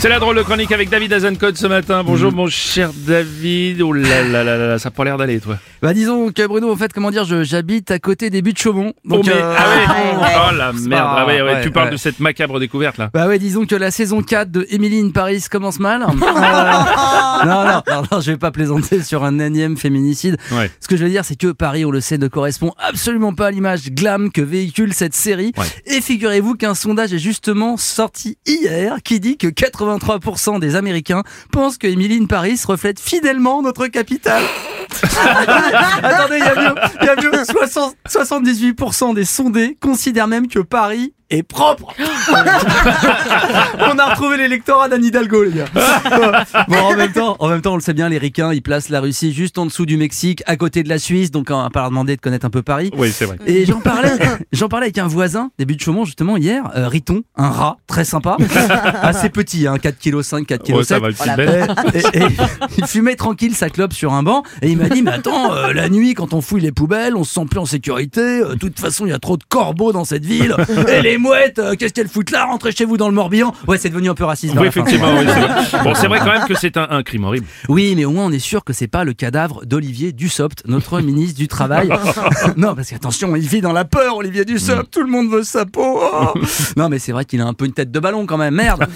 C'est la drôle de chronique avec David Azencode ce matin. Mm. Bonjour mon cher David. Oh là là là là, ça a pas l'air d'aller toi. Bah disons que Bruno, en fait, comment dire, j'habite à côté des buts de Chaumont. oh, mais- euh, ah ouais. Oh la merde. Ah ouais, ouais, tu parles de cette macabre découverte là. Bah ouais, disons que la saison 4 de Emily in Paris commence mal. Euh, non, non, non, non, je vais pas plaisanter sur un énième féminicide. Ce que je veux dire, c'est que Paris, on le sait, ne correspond absolument pas à l'image glam que véhicule cette série. Et figurez-vous qu'un sondage est justement sorti hier qui dit que 83% des Américains pensent que Emily in Paris reflète fidèlement notre capitale. Attendez, il y a mieux, y a mieux. 60 78% des sondés considèrent même que Paris est propre. on a retrouvé l'électorat d'Anne Hidalgo, les gars. bon, en même temps, en même temps, on le sait bien, les ricains, ils placent la Russie juste en dessous du Mexique, à côté de la Suisse, donc on va pas leur demander de connaître un peu Paris. Oui, c'est vrai. Et j'en parlais, j'en parlais avec un voisin des buts de Chaumont justement hier, euh, Riton, un rat très sympa, assez petit, hein, 4 kg 5, 4 kg Ouais, ça 7. va, une petite bête. Et, et- et il fumait tranquille sa clope sur un banc et il m'a dit mais attends euh, la nuit quand on fouille les poubelles on se sent plus en sécurité euh, de toute façon il y a trop de corbeaux dans cette ville et les mouettes euh, qu'est-ce qu'elles foutent là rentrez chez vous dans le Morbihan. Ouais c'est devenu un peu raciste Oui, effectivement. oui, c'est vrai. Bon, c'est vrai quand même que c'est un, un crime horrible. oui mais au moins on est sûr que c'est pas le cadavre d'Olivier Dussopt notre ministre du travail. Non parce qu'attention il vit dans la peur Olivier Dussopt. Tout le monde veut sa peau. Oh. non mais c'est vrai qu'il a un peu une tête de ballon quand même. Merde.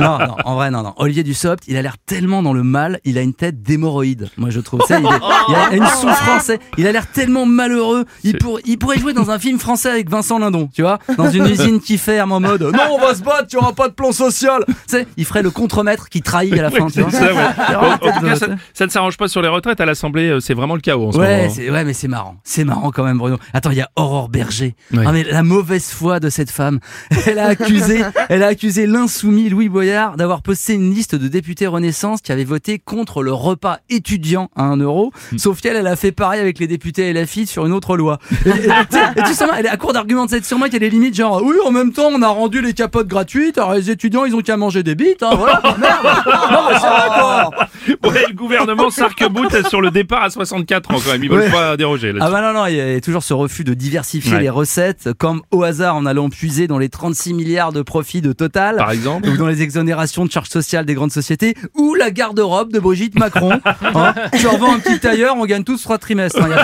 Non non en vrai non non. Olivier Dussopt il a l'air tellement dans le mal il a une tête d'hémorroïde. Moi je trouve ça il, est- il a une souffrance il a l'air tellement malheureux. Il, pour- il pourrait jouer dans un film français avec Vincent Lindon tu vois dans une usine qui ferme en mode non on va se battre tu auras pas de plan social tu sais il ferait le contremaître qui trahit à la fin Oui, tu vois ça, ouais. Bon, cas, ça, ça ne s'arrange pas sur les retraites. À l'Assemblée, euh, c'est vraiment le chaos en ce Ouais, moment. c'est, ouais, mais c'est marrant. C'est marrant quand même, Bruno. Attends, il y a Aurore Berger. Ouais. Ah, mais la mauvaise foi de cette femme. Elle a accusé, elle a accusé l'insoumis Louis Boyard d'avoir posté une liste de députés Renaissance qui avaient voté contre le repas étudiant à 1 euro. Hmm. Sauf qu'elle, elle a fait pareil avec les députés LFI sur une autre loi. Et, et- et tu sais, elle est à court d'arguments de cette sur moi qu'elle est limite genre, oui, en même temps, on a rendu les capotes gratuites, alors les étudiants, ils ont qu'à manger des bites, hein, voilà. Merde. Non, mais c'est vrai, quoi. Ouais, le gouvernement s'arc-boute sur le départ à 64 ans quand même. Ils veulent Ouais. pas déroger là Ah bah non, non, il y a toujours ce refus de diversifier Ouais. les recettes, comme au hasard en allant puiser dans les 36 milliards de profits de Total, Par exemple. ou dans les exonérations de charges sociales des grandes sociétés, ou la garde-robe de Brigitte Macron. Hein tu revends un petit tailleur, on gagne tous trois trimestres, problème.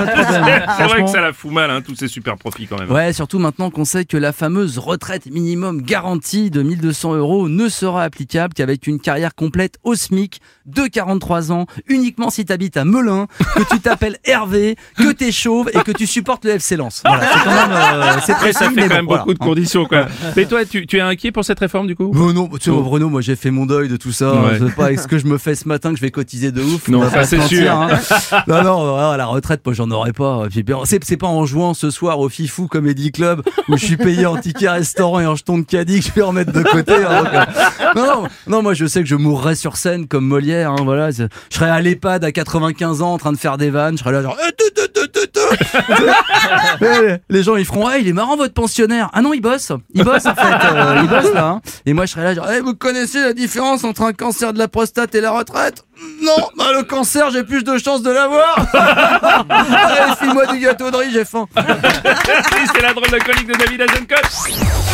C'est vrai que ça la fout mal, hein, tous ces super profits quand même. Ouais, surtout maintenant qu'on sait que la fameuse retraite minimum garantie de 1200 euros ne sera applicable qu'avec une carrière complète au SMIC de 43 ans, uniquement si t'habites à Melun, que tu t'appelles Hervé, que t'es chauve et que tu supportes le FC Lens. Voilà, c'est quand même, euh, c'est Ouais, précis, ça fait mais quand bon, même voilà. beaucoup de conditions quoi. Mais toi, tu, tu es inquiet pour cette réforme du coup Bon, non, tu sais, Bruno, moi j'ai fait mon deuil de tout ça. Ouais. C'est pas avec ce que je me fais ce matin que je vais cotiser de ouf? Non, ça, c'est sûr. hein. non, non, ouais, la retraite, moi j'en aurais pas. C'est pas en jouant ce soir au Fifou Comedy Club où je suis payé en ticket restaurant et en jeton de caddie que je vais remettre de côté. hein, euh, non, non, moi je sais que je mourrai sur scène comme Molière. hein, voilà, je je serais à l'EHPAD à 95 ans en train de faire des vannes. Je serais là genre. euh, les gens ils feront ah il est marrant votre pensionnaire. Ah non il bosse. Il bosse en fait euh, il bosse là hein. et moi je serais là genre Eh, vous connaissez la différence entre un cancer de la prostate et la retraite? Non bah le cancer j'ai plus de chances de l'avoir. Allez file-moi du gâteau de riz j'ai faim. C'est la drôle de chronique de David Azencott.